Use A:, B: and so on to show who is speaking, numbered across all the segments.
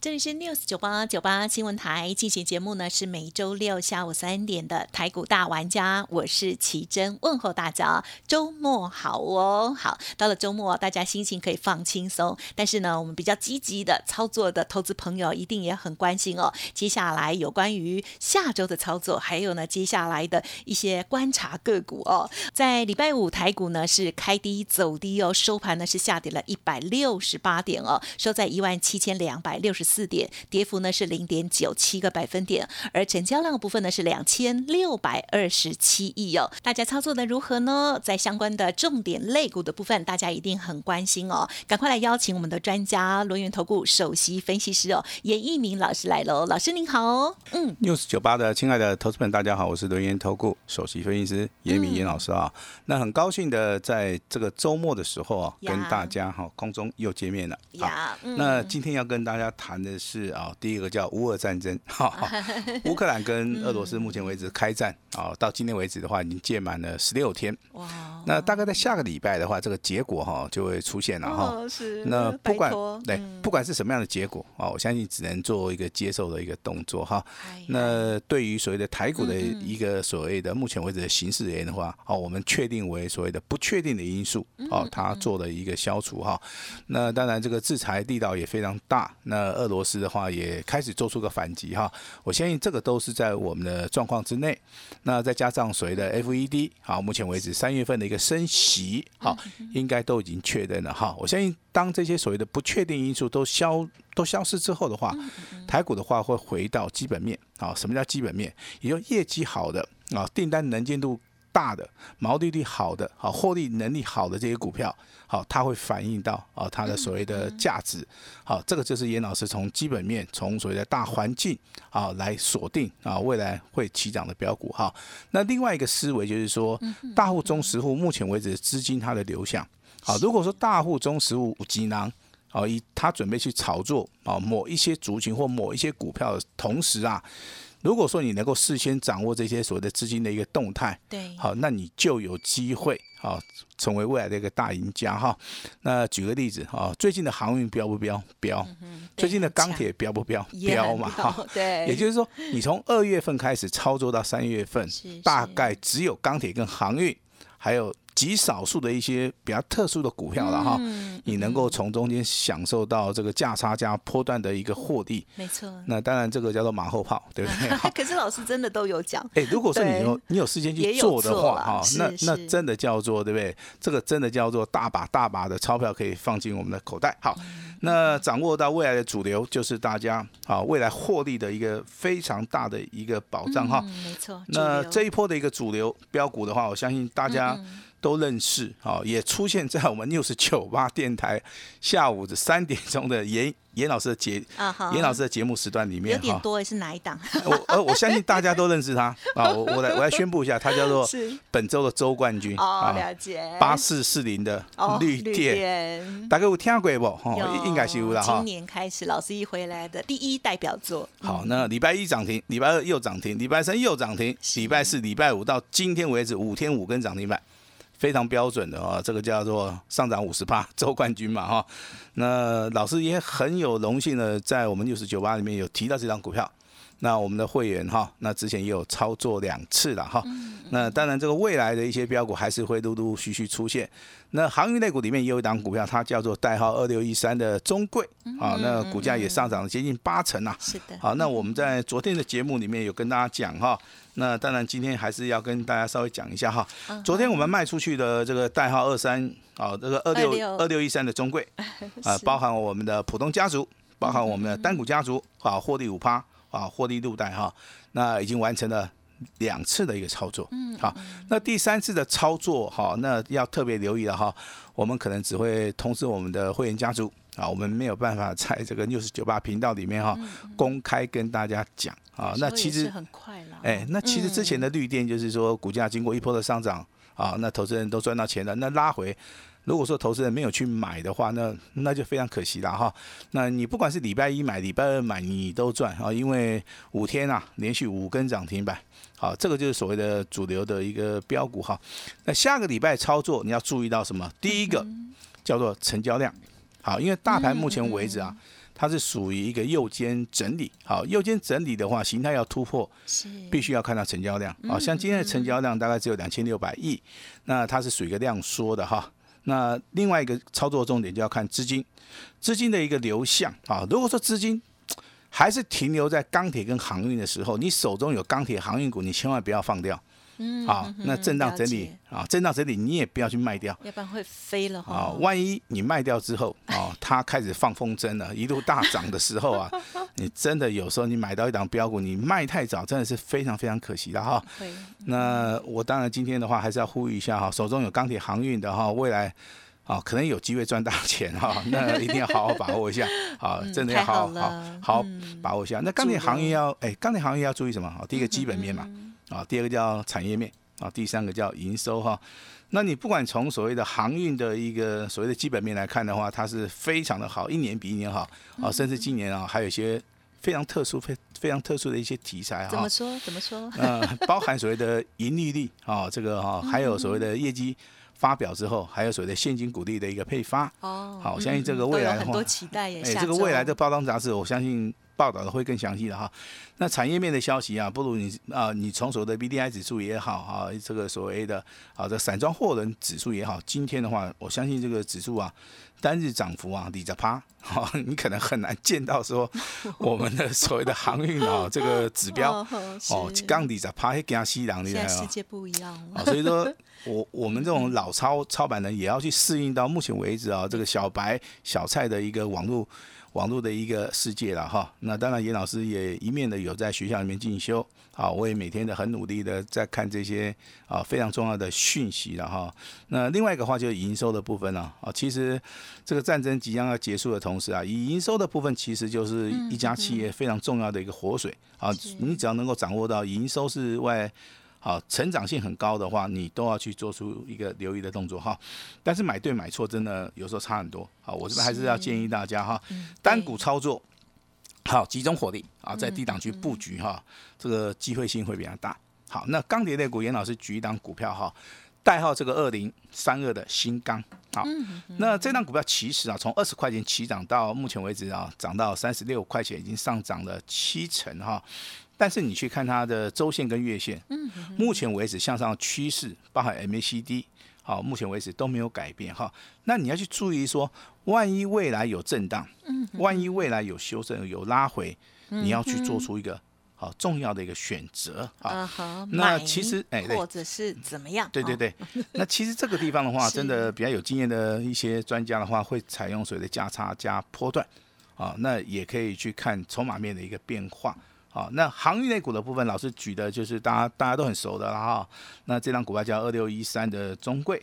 A: 这里是 News 九八九八新闻台进行节目呢，是每周六下午三点的台股大玩家，我是奇珍，问候大家，周末好哦。好，到了周末，大家心情可以放轻松，但是呢，我们比较积极的操作的投资朋友一定也很关心哦。接下来有关于下周的操作，还有呢，接下来的一些观察个股哦。在礼拜五台股呢是开低走低哦，收盘呢是下跌了一百六十八点哦，收在一万七千两百六十。四点，跌幅呢是零点九七个百分点，而成交量部分呢是两千六百二十七亿哦。大家操作的如何呢？在相关的重点类股的部分，大家一定很关心哦。赶快来邀请我们的专家轮源投顾首席分析师哦，严一鸣老师来喽。老师您好，
B: 嗯，news 九八的亲爱的投资们，大家好，我是轮源投顾首席分析师严一鸣严老师啊。那很高兴的在这个周末的时候啊，跟大家哈空中又见面了。
A: 呀，
B: 那今天要跟大家谈。的是啊，第一个叫乌俄战争，哈，乌克兰跟俄罗斯目前为止开战啊，到今天为止的话，已经届满了十六天。哇，那大概在下个礼拜的话，这个结果哈就会出现了哈。
A: 是。
B: 那不管对，不管是什么样的结果啊，我相信只能做一个接受的一个动作哈。那对于所谓的台股的一个所谓的目前为止的形势而言的话，哦，我们确定为所谓的不确定的因素哦，它做了一个消除哈。那当然，这个制裁力道也非常大。那俄罗斯的话也开始做出个反击哈，我相信这个都是在我们的状况之内。那再加上所谓的 FED，好，目前为止三月份的一个升息，好，应该都已经确认了哈。我相信当这些所谓的不确定因素都消都消失之后的话，台股的话会回到基本面啊。什么叫基本面？也就业绩好的啊，订单能见度。大的毛利率好的，好获利能力好的这些股票，好，它会反映到啊它的所谓的价值，好，这个就是严老师从基本面，从所谓的大环境啊来锁定啊未来会起涨的标股哈。那另外一个思维就是说，大户中实户目前为止资金它的流向，好，如果说大户中实户集囊，好，以他准备去炒作啊某一些族群或某一些股票的同时啊。如果说你能够事先掌握这些所谓的资金的一个动态，
A: 对，
B: 好，那你就有机会好成为未来的一个大赢家哈。那举个例子哈，最近的航运飙不飙？飙。最近的钢铁飙不飙？飙嘛哈。
A: 对。
B: 也就是说，你从二月份开始操作到三月份，大概只有钢铁跟航运还有。极少数的一些比较特殊的股票了哈，你能够从中间享受到这个价差加波段的一个获利，
A: 没错。
B: 那当然这个叫做马后炮，对不对？
A: 可是老师真的都有讲。
B: 哎，如果说你有你有时间去做的话哈，那那真的叫做对不对？这个真的叫做大把大把的钞票可以放进我们的口袋。好，那掌握到未来的主流，就是大家啊未来获利的一个非常大的一个保障哈。
A: 没错。
B: 那这一波的一个主流标股的话，我相信大家。都认识，好，也出现在我们六十九八电台下午的三点钟的严严老师的节，严老师的节目时段里面，
A: 有点多，是哪一档？
B: 我呃，我相信大家都认识他啊，我我来我来宣布一下，他叫做 本周的周冠军
A: 哦，了解
B: 八四四零的绿电，大概有听过不？哦，应该是有了哈。
A: 今年开始，老师一回来的第一代表作。
B: 好，那礼拜一涨停，礼拜二又涨停，礼拜三又涨停，礼拜四、礼拜五到今天为止五天五根涨停板。非常标准的啊，这个叫做上涨五十趴 周冠军嘛哈，那老师也很有荣幸的在我们六十九八里面有提到这张股票，那我们的会员哈，那之前也有操作两次了哈，那当然这个未来的一些标股还是会陆陆续续出现。那航运类股里面也有一档股票，它叫做代号二六一三的中贵啊，那股价也上涨了接近八成啊。
A: 是的。
B: 好，那我们在昨天的节目里面有跟大家讲哈，那当然今天还是要跟大家稍微讲一下哈。昨天我们卖出去的这个代号二三啊，这个二六二六。一三的中贵 啊，包含我们的普通家族，包含我们的单股家族啊，获利五趴啊，获利六代哈，那已经完成了。两次的一个操作，嗯，好，那第三次的操作，哈，那要特别留意了哈，我们可能只会通知我们的会员家族，啊，我们没有办法在这个六十九八频道里面哈公开跟大家讲啊。那其实
A: 很快了，
B: 哎，那其实之前的绿电就是说股价经过一波的上涨啊，那投资人都赚到钱了，那拉回。如果说投资人没有去买的话，那那就非常可惜了哈。那你不管是礼拜一买、礼拜二买，你都赚啊，因为五天啊连续五根涨停板，好，这个就是所谓的主流的一个标股哈。那下个礼拜操作你要注意到什么？第一个叫做成交量，好，因为大盘目前为止啊，它是属于一个右肩整理，好，右肩整理的话，形态要突破，必须要看到成交量，好像今天的成交量大概只有两千六百亿，那它是属于一个量缩的哈。那另外一个操作重点就要看资金，资金的一个流向啊。如果说资金还是停留在钢铁跟航运的时候，你手中有钢铁航运股，你千万不要放掉。嗯，好，那震荡整理啊，震荡整理你也不要去卖掉，
A: 要不然会飞了哈。
B: 啊，万一你卖掉之后啊，它开始放风筝了，一路大涨的时候啊，你真的有时候你买到一档标股，你卖太早，真的是非常非常可惜的哈。那我当然今天的话还是要呼吁一下哈，手中有钢铁航运的哈，未来啊可能有机会赚大钱哈，那一定要好好把握一下啊，真的要好好好把握一下。那钢铁行业要哎，钢铁行业要注意什么？好，第一个基本面嘛。啊，第二个叫产业面啊，第三个叫营收哈。那你不管从所谓的航运的一个所谓的基本面来看的话，它是非常的好，一年比一年好啊，甚至今年啊还有一些非常特殊、非非常特殊的一些题材哈。
A: 怎么说？怎么说？
B: 呃，包含所谓的盈利率啊，这个哈，还有所谓的业绩发表之后，还有所谓的现金股利的一个配发。哦。好，我相信这个未来的话，
A: 很多期待也。
B: 哎，这个未来的包装杂志，我相信。报道的会更详细的哈，那产业面的消息啊，不如你啊，你从所谓的 B D I 指数也好啊，这个所谓的啊这散装货轮指数也好，今天的话，我相信这个指数啊，单日涨幅啊，底着趴，好，你可能很难见到说 我们的所谓的航运啊这个指标哦，刚底着趴，还加西凉的，
A: 现在世界不一样了，
B: 所以说 我我们这种老操操盘人也要去适应到目前为止啊，这个小白小菜的一个网络。网络的一个世界了哈，那当然严老师也一面的有在学校里面进修，啊，我也每天的很努力的在看这些啊非常重要的讯息了哈。那另外一个话就是营收的部分了。啊，其实这个战争即将要结束的同时啊，以营收的部分其实就是一家企业非常重要的一个活水。啊，你只要能够掌握到营收是外。好，成长性很高的话，你都要去做出一个留意的动作哈。但是买对买错真的有时候差很多。好，我这边还是要建议大家哈，单股操作，好，集中火力啊，在低档区布局哈，这个机会性会比较大。好，那钢铁类股，严老师举一档股票哈，代号这个二零三二的新钢。好，那这档股票其实啊，从二十块钱起涨到目前为止啊，涨到三十六块钱，已经上涨了七成哈。但是你去看它的周线跟月线，嗯，目前为止向上趋势，包含 MACD，好，目前为止都没有改变哈。那你要去注意说，万一未来有震荡，嗯，万一未来有修正有拉回，你要去做出一个好重要的一个选择
A: 啊。
B: 那其实哎，
A: 或者是怎么样？
B: 对对对。那其实这个地方的话，真的比较有经验的一些专家的话，会采用所谓的价差加波段啊。那也可以去看筹码面的一个变化。好，那航运类股的部分，老师举的就是大家大家都很熟的了哈。那这张股票叫二六一三的中贵，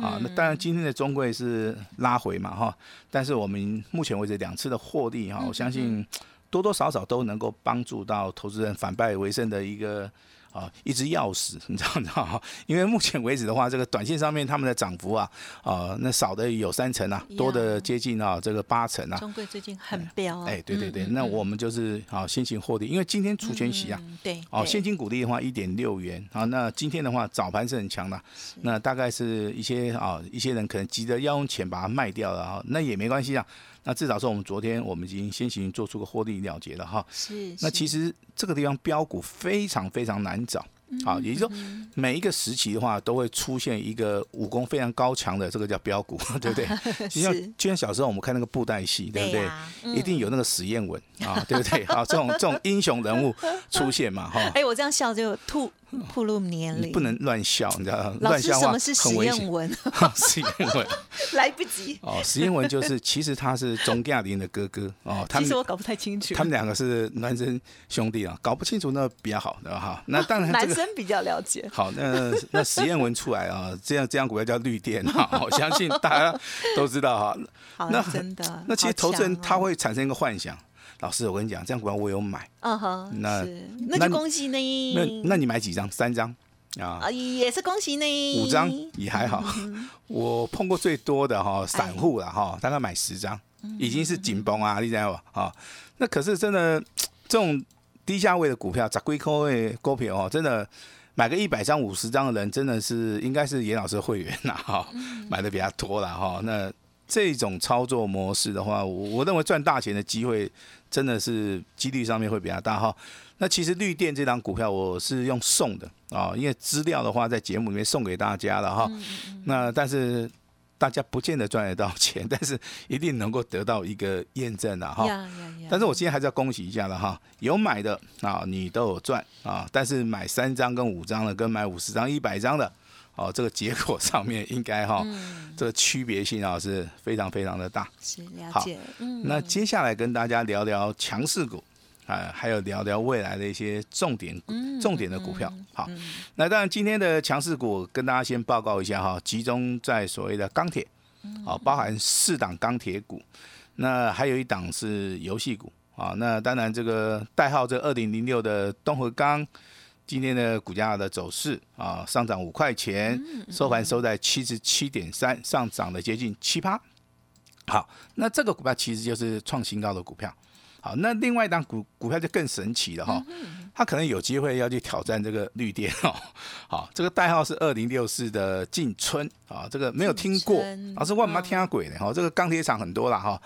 B: 啊，那当然今天的中贵是拉回嘛哈，但是我们目前为止两次的获利哈，我相信多多少少都能够帮助到投资人反败为胜的一个。啊，一只钥匙，你知道吗？因为目前为止的话，这个短线上面他们的涨幅啊，啊，那少的有三成啊，多的接近啊这个八成啊。
A: 中贵最近很飙啊。
B: 哎，对对对，那我们就是啊，先行获利，因为今天除权息啊，
A: 对，
B: 哦，现金股利的话一点六元啊，那今天的话早盘是很强的，那大概是一些啊一些人可能急着要用钱把它卖掉了啊，那也没关系啊。那至少说，我们昨天我们已经先行做出个获利了结了哈。
A: 是。
B: 那其实这个地方标股非常非常难找。好，也就是说，每一个时期的话，都会出现一个武功非常高强的，这个叫标股，对不对？就像就像小时候我们看那个布袋戏，对不对？一定有那个实验文啊，对不对？好，这种这种英雄人物出现嘛，哈。
A: 哎，我这样笑就吐 铺路年龄
B: 不能乱笑，你知道乱笑话
A: 什么是实
B: 很危险。
A: 验文？
B: 实验文
A: 来不及。
B: 哦，实验文就是其实他是钟亚林的哥哥哦，他们
A: 其实我搞不太清楚。
B: 他们两个是孪生兄弟啊，搞不清楚那比较好的哈。那当然这个
A: 男生比较了解。
B: 好，那那实验文出来啊，这样这样股票叫绿电哈，我相信大家都知道哈。
A: 好，
B: 那
A: 真的。
B: 那其实投资人他会产生一个幻想，老师我跟你讲，这样股票我有买，
A: 嗯哼，
B: 那
A: 是那就恭喜你。
B: 那那你买几张？三张啊
A: 啊，，也是恭喜你。
B: 五张也还好。我碰过最多的哈，散户了
A: 哎
B: 哈，大概买十张，
A: 嗯
B: 已经是紧绷啊，你知道吧？啊，那可是真的这种低价位的股票，砸龟壳位股票哦，真的买个一百张、五十张的人，真的是应该是严老师的会员呐哈，
A: 嗯
B: 买的比较多了哈。那这种操作模式的话，我我认为赚大钱的机会真的是几率上面会比较大哈。那其实绿电这张股票我是用送的啊，因为资料的话在节目里面送给大家了哈。那但是大家不见得赚得到钱，但是一定能够得到一个验证的哈。但是我今天还是要恭喜一下了哈，有买的啊，你都有赚啊，但是买三张跟五张的，跟买五十张、一百张的，哦，这个结果上面应该哈，这个区别性啊是非常非常的大。
A: 是了
B: 好
A: 解。嗯，
B: 那接下来跟大家聊聊强势股啊，还有聊聊未来的一些重点股、重点的股票。好，那当然今天的强势股跟大家先报告一下哈，集中在所谓的钢铁，啊，包含四档钢铁股，那还有一档是游戏股啊。那当然这个代号这二零零六的东河钢。今天的股价的走势啊，上涨五块钱，收盘收在七十七点三，上涨了接近七趴。好，那这个股票其实就是创新高的股票。好，那另外一档股股票就更神奇了哈，它可能有机会要去挑战这个绿电哦。好，这个代号是二零六四的进春啊，这个没有听过老师我没听鬼的哈。这个钢铁厂很多了哈，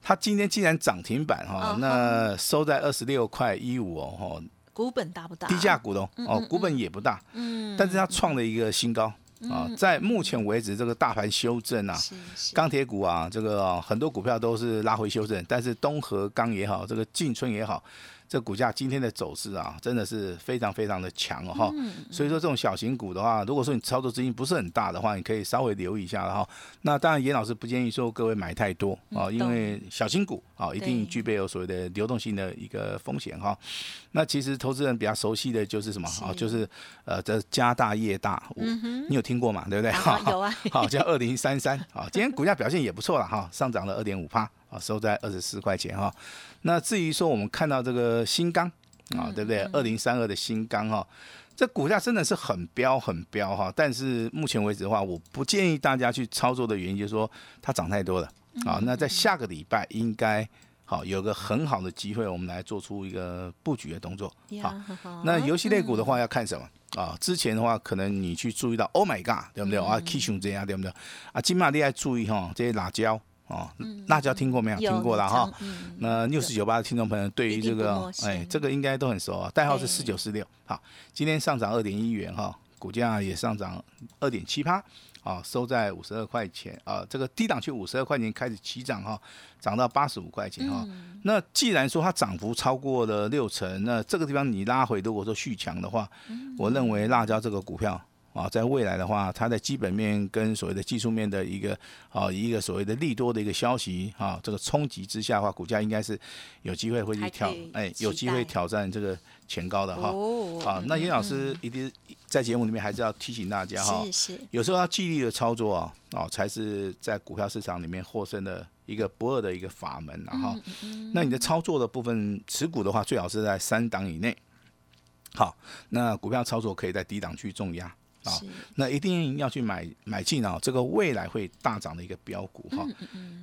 B: 它今天竟然涨停板哈，那收在二十六块一五哦，哈，
A: 股本大不大？
B: 低价股东哦，股本也不大，
A: 嗯，
B: 但是它创了一个新高啊，在目前为止这个大盘修正啊，钢铁股啊，这个、哦、很多股票都是拉回修正，但是东河钢也好，这个进春也好，这股价今天的走势啊，真的是非常非常的强哦哈。所以说这种小型股的话，如果说你操作资金不是很大的话，你可以稍微留意一下了哈。那当然，严老师不建议说各位买太多啊，因为小型股啊一定具备有所谓的流动性的一个风险哈。那其实投资人比较熟悉的就是什么啊？就是呃，这家大业大，我你有听过嘛？对不对？
A: 啊有啊
B: 好，叫二零三三啊，今天股价表现也不错了哈，上涨了二点五帕啊，收在二十四块钱哈。那至于说我们看到这个新钢啊，对不对？二零三二的新钢哈，这股价真的是很飙很飙哈，但是目前为止的话，我不建议大家去操作的原因就是说它涨太多了啊。那在下个礼拜应该。好，有个很好的机会，我们来做出一个布局的动作。好，那游戏类股的话要看什么啊？之前的话，可能你去注意到，Oh my God，对不对？啊 k 熊这样对不对？啊，金马你要注意哈，这些辣椒哦，辣椒听过没有？听过了哈。
A: 嗯
B: 那六四九八的听众朋友对于这个哎，这个应该都很熟啊，代号是四九四六。好，今天上涨二点一元哈，股价也上涨二点七趴。啊，收在五十二块钱啊，这个低档区五十二块钱开始起涨哈，涨到八十五块钱哈。那既然说它涨幅超过了六成，那这个地方你拉回，如果说续强的话，我认为辣椒这个股票啊，在未来的话，它的基本面跟所谓的技术面的一个啊一个所谓的利多的一个消息啊，这个冲击之下的话，股价应该是有机会会去挑
A: 以，
B: 哎，有机会挑战这个前高的哈。
A: 哦
B: 啊，那严老师一定在节目里面还是要提醒大家哈，有时候要纪律的操作啊，哦，才是在股票市场里面获胜的一个不二的一个法门然后，那你的操作的部分持股的话，最好是在三档以内。好，那股票操作可以在低档去重压啊
A: 是，
B: 那一定要去买买进啊，这个未来会大涨的一个标股哈。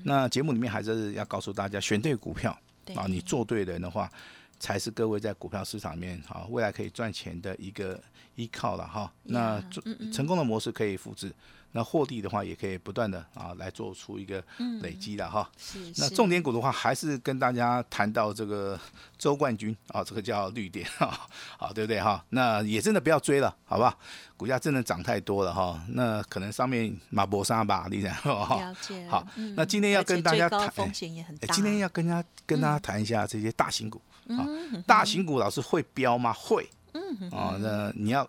B: 那节目里面还是要告诉大家，选对股票
A: 对
B: 啊，你做对人的话，才是各位在股票市场里面啊未来可以赚钱的一个依靠了哈。那做成功的模式可以复制，那获利的话也可以不断的啊来做出一个累积的哈。
A: 是
B: 那重点股的话，还是跟大家谈到这个周冠军啊，这个叫绿电啊，好对不对哈？那也真的不要追了，好不好？股价真的涨太多了哈，那可能上面马博沙吧，你想哈。
A: 了解
B: 好
A: 嗯，
B: 那今天要跟大家谈，
A: 风
B: 哎
A: 险也很大。
B: 哎今天要跟大家跟大家谈一下这些大型股啊，
A: 嗯
B: 大型股老师会飙吗？会嗯啊，那你要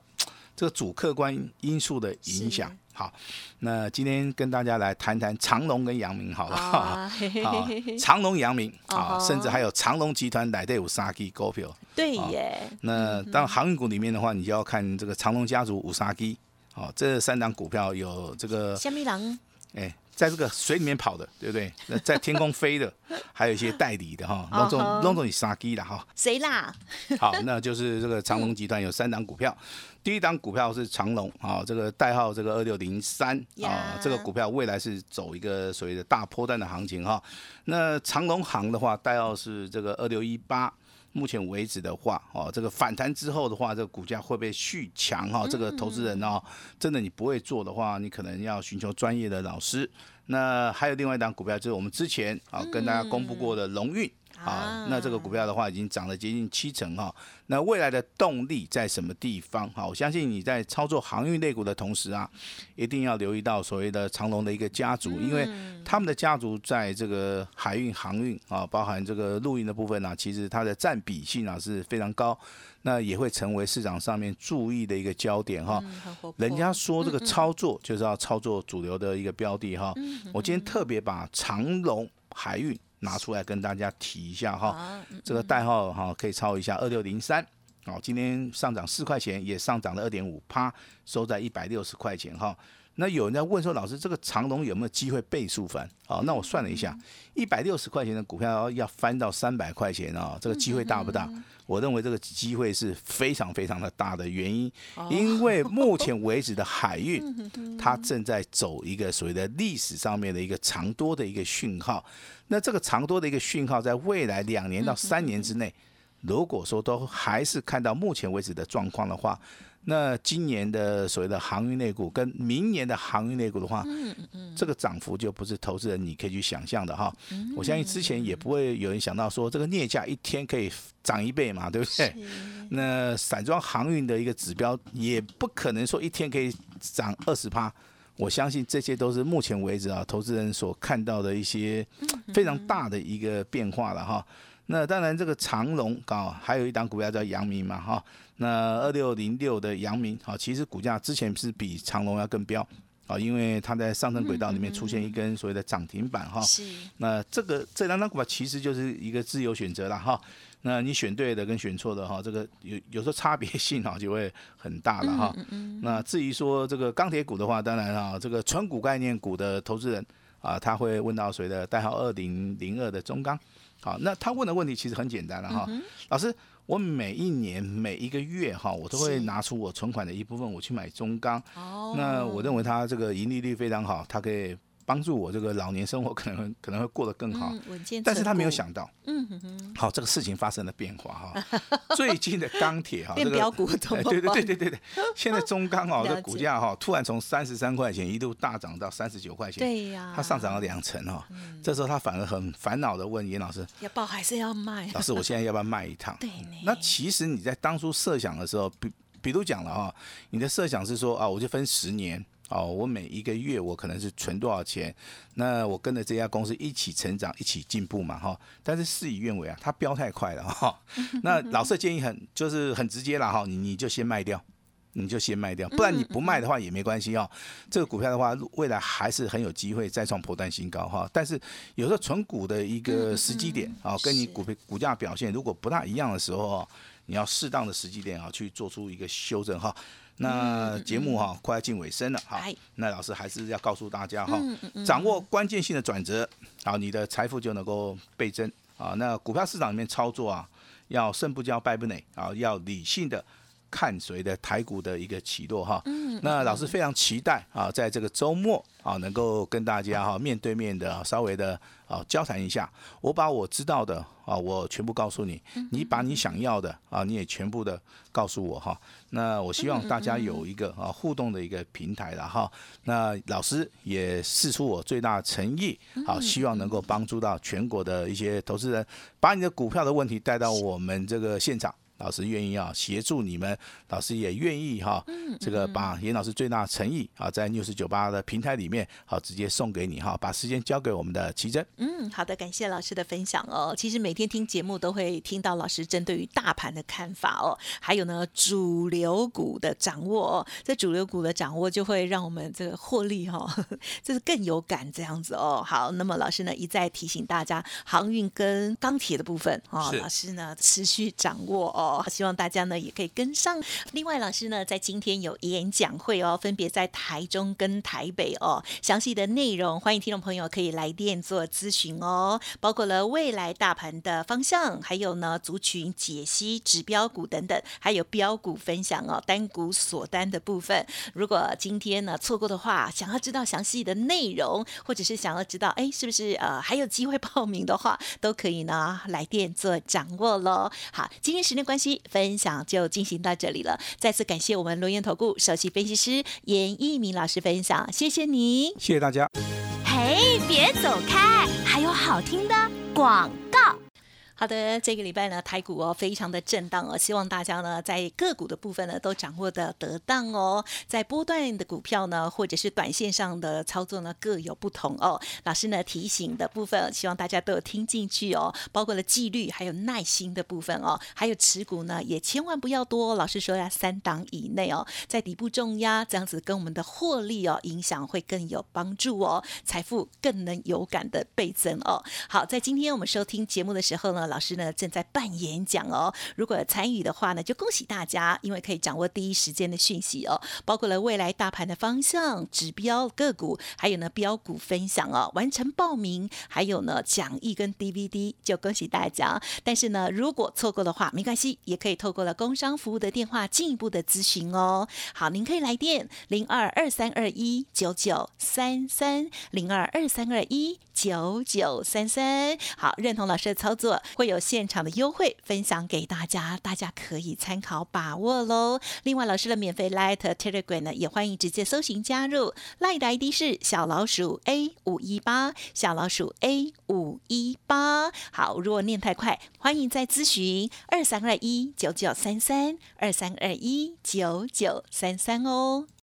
B: 这个主客观因素的影响。好，那今天跟大家来谈谈长隆跟阳明，好了，好，长隆、阳明，啊，甚至还有长隆集团来的五沙基股票，
A: 对耶。
B: 那当航运股里面的话，你就要看这个长隆家族五沙基，哦，这三档股票有这个。
A: 虾米郎？
B: 哎。在这个水里面跑的，对不对？那在天空飞的，还有一些代理的哈，龙总龙总你杀鸡了哈？
A: 谁啦？
B: 好，那就是这个长隆集团有三档股票，第一档股票是长隆啊，这个代号这个二六零三啊，这个股票未来是走一个所谓的大波段的行情哈。那长隆行的话，代号是这个二六一八。目前为止的话，哦，这个反弹之后的话，这个股价会不会续强？哈，这个投资人哦，真的你不会做的话，你可能要寻求专业的老师。那还有另外一档股票，就是我们之前啊跟大家公布过的龙运。好，那这个股票的话已经涨了接近七成哈。那未来的动力在什么地方？好，我相信你在操作航运类股的同时啊，一定要留意到所谓的长隆的一个家族，因为他们的家族在这个海运、航运啊，包含这个陆运的部分呢，其实它的占比性啊是非常高，那也会成为市场上面注意的一个焦点哈。人家说这个操作就是要操作主流的一个标的哈。我今天特别把长隆海运。拿出来跟大家提一下哈，这个代号哈可以抄一下二六零三，好，今天上涨四块钱，也上涨了二点五趴，收在一百六十块钱哈。那有人在问说，老师这个长龙有没有机会倍数翻？好，那我算了一下，一百六十块钱的股票要翻到三百块钱啊，这个机会大不大？我认为这个机会是非常非常的大的原因，因为目前为止的海运，它正在走一个所谓的历史上面的一个长多的一个讯号。那这个长多的一个讯号，在未来两年到三年之内，如果说都还是看到目前为止的状况的话，那今年的所谓的航运类股跟明年的航运类股的话，这个涨幅就不是投资人你可以去想象的哈。我相信之前也不会有人想到说这个镍价一天可以涨一倍嘛，对不对？那散装航运的一个指标也不可能说一天可以涨二十趴。我相信这些都是目前为止啊，投资人所看到的一些非常大的一个变化了哈。那当然，这个长龙啊，还有一档股票叫阳明嘛哈。那二六零六的阳明啊，其实股价之前是比长隆要更飙啊，因为它在上升轨道里面出现一根所谓的涨停板哈。是。那这个这两张股票其实就是一个自由选择了哈。那你选对的跟选错的哈，这个有有时候差别性啊就会很大了哈。那至于说这个钢铁股的话，当然啊，这个纯股概念股的投资人啊，他会问到谁的代号二零零二的中钢。好，那他问的问题其实很简单了哈，老师，我每一年每一个月哈，我都会拿出我存款的一部分，我去买中钢。哦，那我认为它这个盈利率非常好，它可以。帮助我这个老年生活 可能可能会过得更好，但是他没有想到，嗯哼哼，好，这个事情发生了变化哈。最近的钢铁哈，
A: 这个
B: 对对对对对对，现在中钢哦，这股价哈突然从三十三块钱一度大涨到三十九块钱，
A: 对呀，
B: 它上涨了两成哈。这时候他反而很烦恼的问严老师，
A: 要报还是要卖？
B: 老师，我现在要不要卖一趟？
A: 对，
B: 那其实你在当初设想的时候，比比如讲了哈，你的设想是说啊，我就分十年。哦，我每一个月我可能是存多少钱？那我跟着这家公司一起成长，一起进步嘛，哈。但是事与愿违啊，它飙太快了哈。那老师建议很就是很直接了哈，你你就先卖掉，你就先卖掉，不然你不卖的话也没关系哦。这个股票的话，未来还是很有机会再创破断新高哈。但是有时候存股的一个时机点啊，跟你股票股价表现如果不大一样的时候，你要适当的时机点啊去做出一个修正哈。那节目哈快要进尾声了哈，那老师还是要告诉大家哈，掌握关键性的转折，好，你的财富就能够倍增啊。那股票市场里面操作啊，要胜不骄败不馁啊，要理性的看随的台股的一个起落哈。那老师非常期待啊，在这个周末啊，能够跟大家哈面对面的稍微的啊交谈一下，我把我知道的啊，我全部告诉你，你把你想要的啊，你也全部的告诉我哈。那我希望大家有一个啊互动的一个平台了哈。那老师也试出我最大的诚意，好，希望能够帮助到全国的一些投资人，把你的股票的问题带到我们这个现场。老师愿意啊协助你们，老师也愿意哈，这个把严老师最大的诚意啊，在六十九八的平台里面，好直接送给你哈，把时间交给我们的奇珍。
A: 嗯，好的，感谢老师的分享哦。其实每天听节目都会听到老师针对于大盘的看法哦，还有呢主流股的掌握哦，这主流股的掌握就会让我们这个获利哈，这是更有感这样子哦。好，那么老师呢一再提醒大家，航运跟钢铁的部分哦，老师呢持续掌握哦，希望大家呢也可以跟上。另外，老师呢在今天有演讲会哦，分别在台中跟台北哦，详细的内容欢迎听众朋友可以来电做咨询哦，包括了未来大盘的方向，还有呢族群解析、指标股等等，还有标股分享哦，单股锁单的部分。如果今天呢错过的话，想要知道详细的内容，或者是想要知道哎是不是呃还有机会报名的话，都可以呢来电做掌握喽。好，今天时间关系，分享就进行到这里了。再次感谢我们龙岩投顾首席分析师严一鸣老师分享，谢谢你，
B: 谢谢大家。
C: 嘿，别走开，还有好听的广告。
A: 好的，这个礼拜呢，台股哦非常的震荡哦，希望大家呢在个股的部分呢都掌握的得当哦，在波段的股票呢，或者是短线上的操作呢各有不同哦。老师呢提醒的部分，希望大家都有听进去哦，包括了纪律还有耐心的部分哦，还有持股呢也千万不要多，老师说要三档以内哦，在底部重压，这样子跟我们的获利哦影响会更有帮助哦，财富更能有感的倍增哦。好，在今天我们收听节目的时候呢老师呢正在办演讲哦，如果参与的话呢，就恭喜大家，因为可以掌握第一时间的讯息哦，包括了未来大盘的方向、指标个股，还有呢标股分享哦。完成报名，还有呢讲义跟 DVD，就恭喜大家。但是呢，如果错过的话，没关系，也可以透过了工商服务的电话进一步的咨询哦。好，您可以来电零二二三二一九九三三零二二三二一九九三三。好，认同老师的操作。会有现场的优惠分享给大家，大家可以参考把握喽。另外，老师的免费 Light Telegram 呢，也欢迎直接搜寻加入。Light 的 ID 是小老鼠 A 五一八，小老鼠 A 五一八。好，如果念太快，欢迎再咨询二三二一九九三三二三二一九九三三哦。